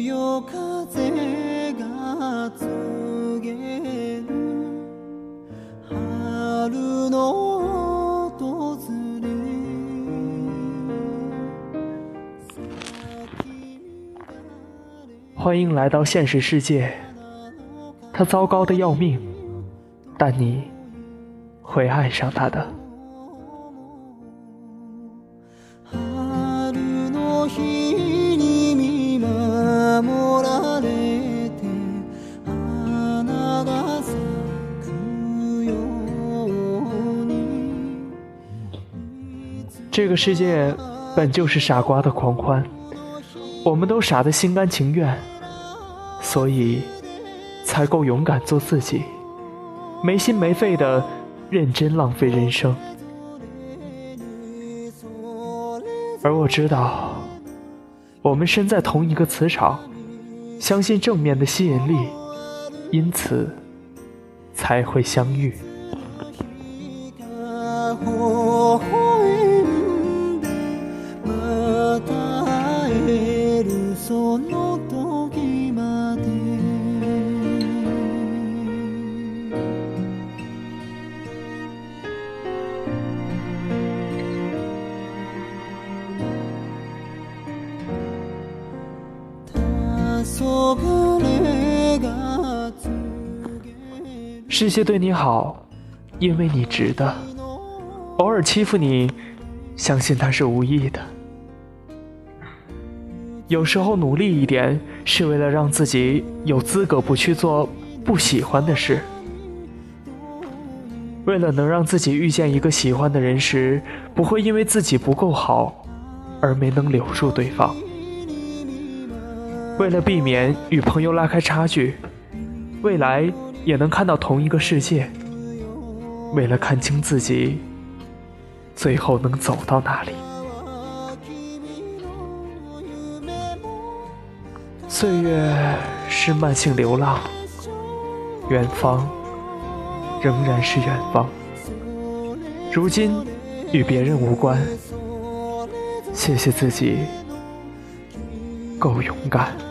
風が告げる春の訪れ欢迎来到现实世界，他糟糕的要命，但你会爱上他的。 这个世界本就是傻瓜的狂欢，我们都傻得心甘情愿，所以才够勇敢做自己，没心没肺的认真浪费人生。而我知道，我们身在同一个磁场，相信正面的吸引力，因此才会相遇。世界对你好，因为你值得。偶尔欺负你，相信他是无意的。有时候努力一点，是为了让自己有资格不去做不喜欢的事。为了能让自己遇见一个喜欢的人时，不会因为自己不够好而没能留住对方。为了避免与朋友拉开差距，未来也能看到同一个世界。为了看清自己，最后能走到哪里？岁月是慢性流浪，远方仍然是远方。如今与别人无关，谢谢自己够勇敢。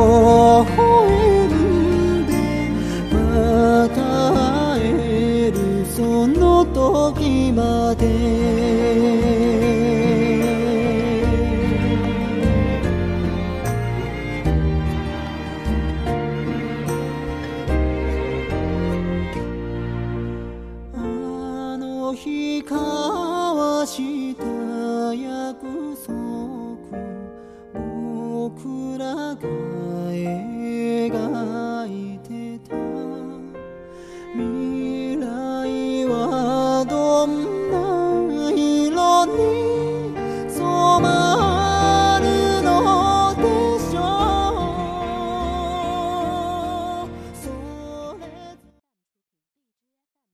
amor.